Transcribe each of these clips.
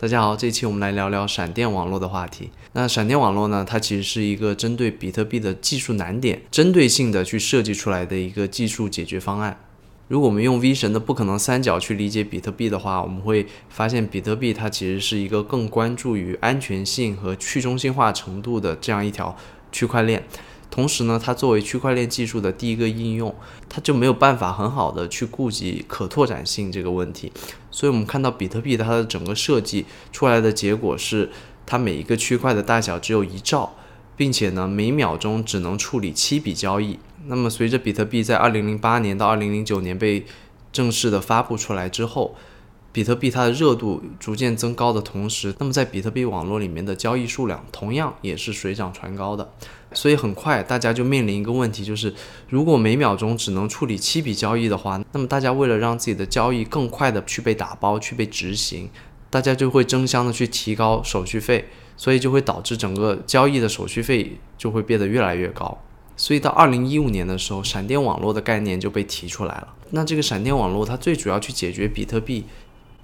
大家好，这一期我们来聊聊闪电网络的话题。那闪电网络呢，它其实是一个针对比特币的技术难点，针对性的去设计出来的一个技术解决方案。如果我们用 V 神的不可能三角去理解比特币的话，我们会发现比特币它其实是一个更关注于安全性和去中心化程度的这样一条区块链。同时呢，它作为区块链技术的第一个应用，它就没有办法很好的去顾及可拓展性这个问题。所以，我们看到比特币它的整个设计出来的结果是，它每一个区块的大小只有一兆，并且呢，每秒钟只能处理七笔交易。那么，随着比特币在二零零八年到二零零九年被正式的发布出来之后，比特币它的热度逐渐增高的同时，那么在比特币网络里面的交易数量同样也是水涨船高的。所以很快大家就面临一个问题，就是如果每秒钟只能处理七笔交易的话，那么大家为了让自己的交易更快的去被打包、去被执行，大家就会争相的去提高手续费，所以就会导致整个交易的手续费就会变得越来越高。所以到二零一五年的时候，闪电网络的概念就被提出来了。那这个闪电网络它最主要去解决比特币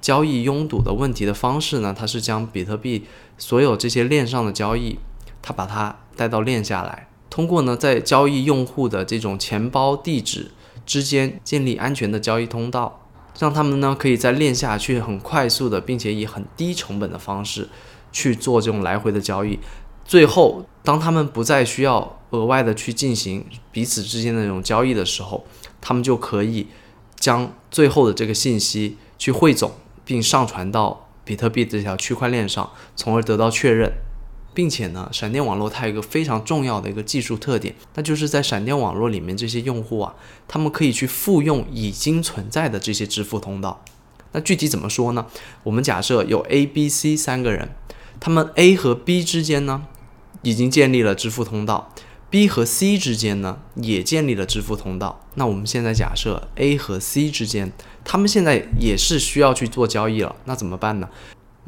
交易拥堵的问题的方式呢，它是将比特币所有这些链上的交易。它把它带到链下来，通过呢，在交易用户的这种钱包地址之间建立安全的交易通道，让他们呢可以在链下去很快速的，并且以很低成本的方式去做这种来回的交易。最后，当他们不再需要额外的去进行彼此之间的这种交易的时候，他们就可以将最后的这个信息去汇总，并上传到比特币这条区块链上，从而得到确认。并且呢，闪电网络它有一个非常重要的一个技术特点，那就是在闪电网络里面，这些用户啊，他们可以去复用已经存在的这些支付通道。那具体怎么说呢？我们假设有 A、B、C 三个人，他们 A 和 B 之间呢，已经建立了支付通道；B 和 C 之间呢，也建立了支付通道。那我们现在假设 A 和 C 之间，他们现在也是需要去做交易了，那怎么办呢？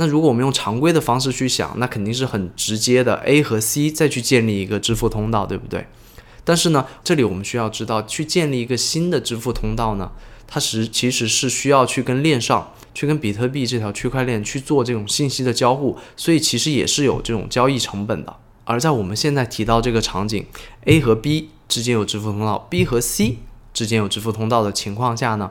那如果我们用常规的方式去想，那肯定是很直接的，A 和 C 再去建立一个支付通道，对不对？但是呢，这里我们需要知道，去建立一个新的支付通道呢，它是其实是需要去跟链上去跟比特币这条区块链去做这种信息的交互，所以其实也是有这种交易成本的。而在我们现在提到这个场景，A 和 B 之间有支付通道，B 和 C 之间有支付通道的情况下呢？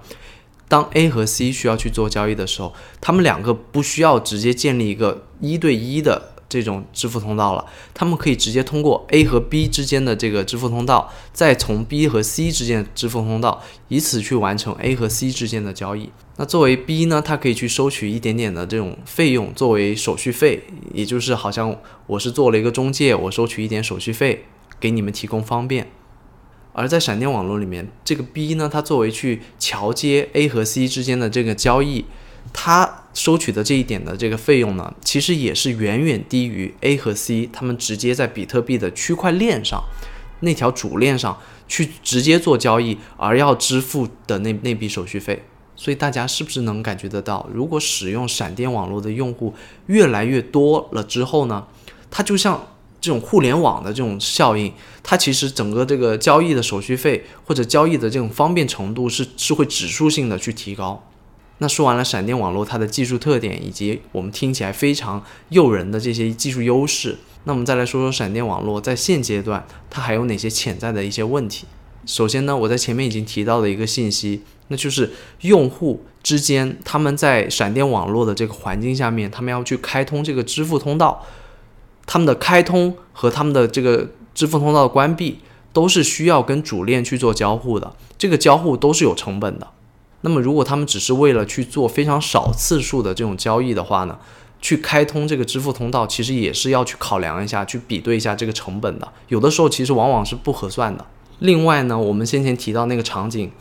当 A 和 C 需要去做交易的时候，他们两个不需要直接建立一个一对一的这种支付通道了，他们可以直接通过 A 和 B 之间的这个支付通道，再从 B 和 C 之间支付通道，以此去完成 A 和 C 之间的交易。那作为 B 呢，它可以去收取一点点的这种费用作为手续费，也就是好像我是做了一个中介，我收取一点手续费给你们提供方便。而在闪电网络里面，这个 B 呢，它作为去桥接 A 和 C 之间的这个交易，它收取的这一点的这个费用呢，其实也是远远低于 A 和 C 他们直接在比特币的区块链上那条主链上去直接做交易而要支付的那那笔手续费。所以大家是不是能感觉得到，如果使用闪电网络的用户越来越多了之后呢，它就像。这种互联网的这种效应，它其实整个这个交易的手续费或者交易的这种方便程度是是会指数性的去提高。那说完了闪电网络它的技术特点以及我们听起来非常诱人的这些技术优势，那我们再来说说闪电网络在现阶段它还有哪些潜在的一些问题。首先呢，我在前面已经提到了一个信息，那就是用户之间他们在闪电网络的这个环境下面，他们要去开通这个支付通道。他们的开通和他们的这个支付通道的关闭，都是需要跟主链去做交互的，这个交互都是有成本的。那么，如果他们只是为了去做非常少次数的这种交易的话呢，去开通这个支付通道，其实也是要去考量一下，去比对一下这个成本的。有的时候其实往往是不合算的。另外呢，我们先前提到那个场景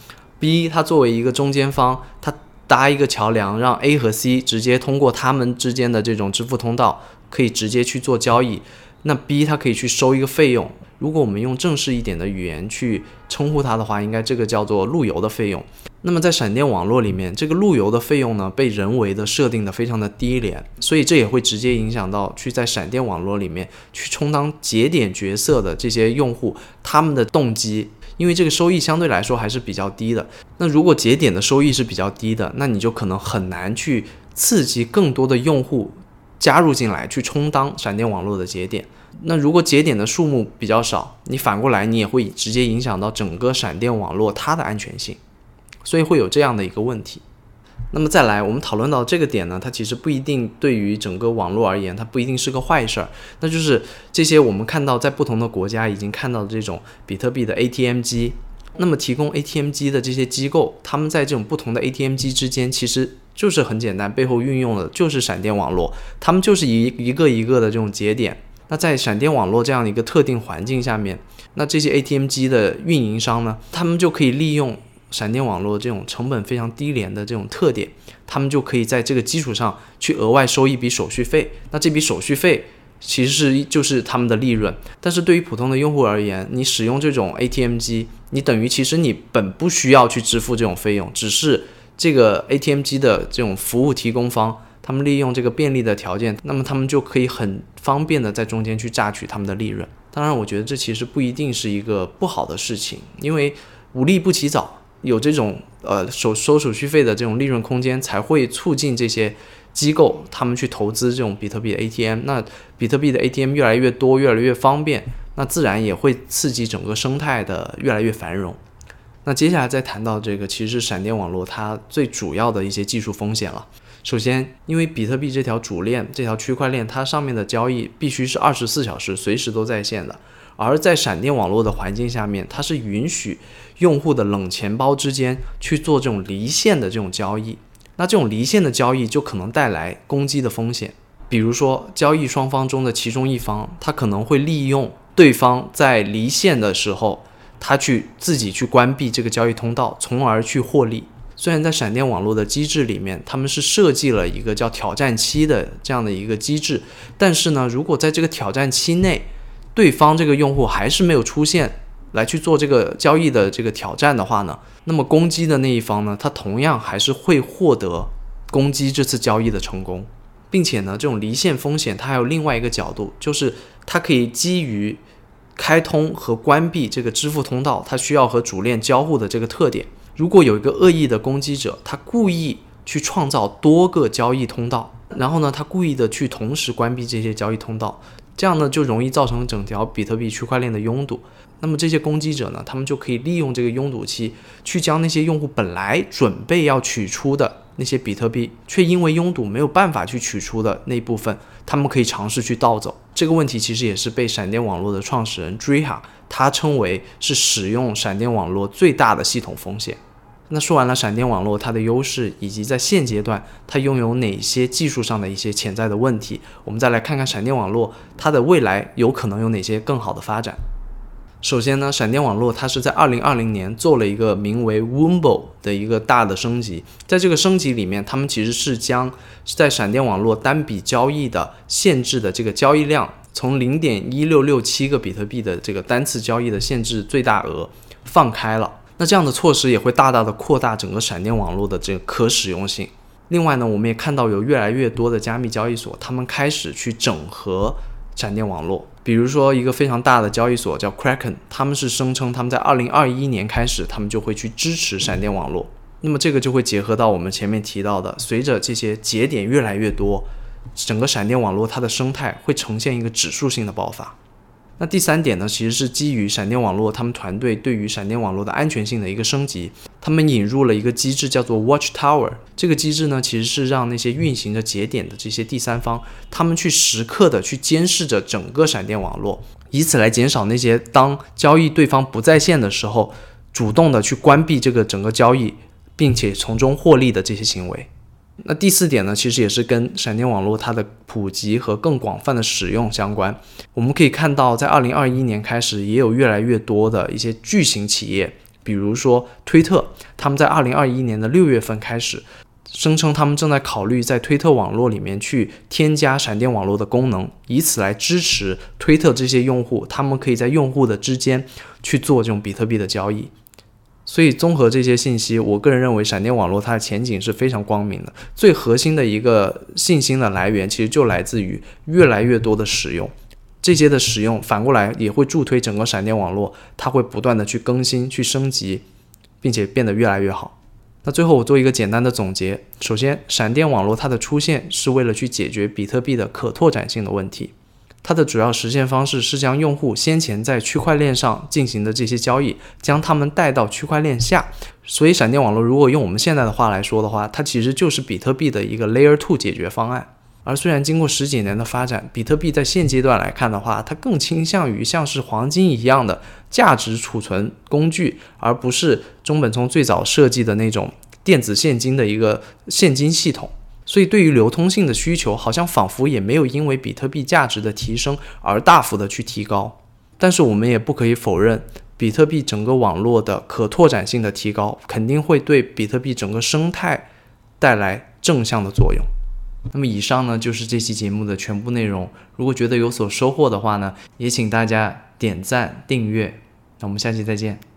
，B 它作为一个中间方，它搭一个桥梁，让 A 和 C 直接通过他们之间的这种支付通道。可以直接去做交易，那 B 它可以去收一个费用。如果我们用正式一点的语言去称呼它的话，应该这个叫做路由的费用。那么在闪电网络里面，这个路由的费用呢，被人为的设定的非常的低廉，所以这也会直接影响到去在闪电网络里面去充当节点角色的这些用户他们的动机，因为这个收益相对来说还是比较低的。那如果节点的收益是比较低的，那你就可能很难去刺激更多的用户。加入进来，去充当闪电网络的节点。那如果节点的数目比较少，你反过来你也会直接影响到整个闪电网络它的安全性，所以会有这样的一个问题。那么再来，我们讨论到这个点呢，它其实不一定对于整个网络而言，它不一定是个坏事儿。那就是这些我们看到在不同的国家已经看到的这种比特币的 ATM 机，那么提供 ATM 机的这些机构，他们在这种不同的 ATM 机之间，其实就是很简单，背后运用的就是闪电网络，他们就是一一个一个的这种节点。那在闪电网络这样的一个特定环境下面，那这些 ATM 机的运营商呢，他们就可以利用。闪电网络这种成本非常低廉的这种特点，他们就可以在这个基础上去额外收一笔手续费。那这笔手续费其实是就是他们的利润。但是对于普通的用户而言，你使用这种 ATM 机，你等于其实你本不需要去支付这种费用，只是这个 ATM 机的这种服务提供方，他们利用这个便利的条件，那么他们就可以很方便的在中间去榨取他们的利润。当然，我觉得这其实不一定是一个不好的事情，因为无利不起早。有这种呃手收手续费的这种利润空间，才会促进这些机构他们去投资这种比特币的 ATM。那比特币的 ATM 越来越多，越来越方便，那自然也会刺激整个生态的越来越繁荣。那接下来再谈到这个，其实是闪电网络它最主要的一些技术风险了。首先，因为比特币这条主链这条区块链，它上面的交易必须是二十四小时随时都在线的。而在闪电网络的环境下面，它是允许用户的冷钱包之间去做这种离线的这种交易。那这种离线的交易就可能带来攻击的风险，比如说交易双方中的其中一方，他可能会利用对方在离线的时候，他去自己去关闭这个交易通道，从而去获利。虽然在闪电网络的机制里面，他们是设计了一个叫挑战期的这样的一个机制，但是呢，如果在这个挑战期内，对方这个用户还是没有出现来去做这个交易的这个挑战的话呢，那么攻击的那一方呢，他同样还是会获得攻击这次交易的成功，并且呢，这种离线风险它还有另外一个角度，就是它可以基于开通和关闭这个支付通道，它需要和主链交互的这个特点，如果有一个恶意的攻击者，他故意去创造多个交易通道，然后呢，他故意的去同时关闭这些交易通道。这样呢，就容易造成整条比特币区块链的拥堵。那么这些攻击者呢，他们就可以利用这个拥堵期，去将那些用户本来准备要取出的那些比特币，却因为拥堵没有办法去取出的那部分，他们可以尝试去盗走。这个问题其实也是被闪电网络的创始人 Driha 他称为是使用闪电网络最大的系统风险。那说完了闪电网络它的优势，以及在现阶段它拥有哪些技术上的一些潜在的问题，我们再来看看闪电网络它的未来有可能有哪些更好的发展。首先呢，闪电网络它是在二零二零年做了一个名为 Wombo 的一个大的升级，在这个升级里面，他们其实是将在闪电网络单笔交易的限制的这个交易量，从零点一六六七个比特币的这个单次交易的限制最大额放开了。那这样的措施也会大大的扩大整个闪电网络的这个可使用性。另外呢，我们也看到有越来越多的加密交易所，他们开始去整合闪电网络。比如说一个非常大的交易所叫 Kraken，他们是声称他们在二零二一年开始，他们就会去支持闪电网络。那么这个就会结合到我们前面提到的，随着这些节点越来越多，整个闪电网络它的生态会呈现一个指数性的爆发。那第三点呢，其实是基于闪电网络他们团队对于闪电网络的安全性的一个升级。他们引入了一个机制，叫做 Watch Tower。这个机制呢，其实是让那些运行着节点的这些第三方，他们去时刻的去监视着整个闪电网络，以此来减少那些当交易对方不在线的时候，主动的去关闭这个整个交易，并且从中获利的这些行为。那第四点呢，其实也是跟闪电网络它的普及和更广泛的使用相关。我们可以看到，在二零二一年开始，也有越来越多的一些巨型企业，比如说推特，他们在二零二一年的六月份开始，声称他们正在考虑在推特网络里面去添加闪电网络的功能，以此来支持推特这些用户，他们可以在用户的之间去做这种比特币的交易。所以，综合这些信息，我个人认为闪电网络它的前景是非常光明的。最核心的一个信心的来源，其实就来自于越来越多的使用，这些的使用反过来也会助推整个闪电网络，它会不断的去更新、去升级，并且变得越来越好。那最后我做一个简单的总结。首先，闪电网络它的出现是为了去解决比特币的可拓展性的问题。它的主要实现方式是将用户先前在区块链上进行的这些交易，将他们带到区块链下。所以，闪电网络如果用我们现在的话来说的话，它其实就是比特币的一个 Layer Two 解决方案。而虽然经过十几年的发展，比特币在现阶段来看的话，它更倾向于像是黄金一样的价值储存工具，而不是中本聪最早设计的那种电子现金的一个现金系统。所以，对于流通性的需求，好像仿佛也没有因为比特币价值的提升而大幅的去提高。但是，我们也不可以否认，比特币整个网络的可拓展性的提高，肯定会对比特币整个生态带来正向的作用。那么以上呢就是这期节目的全部内容。如果觉得有所收获的话呢，也请大家点赞订阅。那我们下期再见。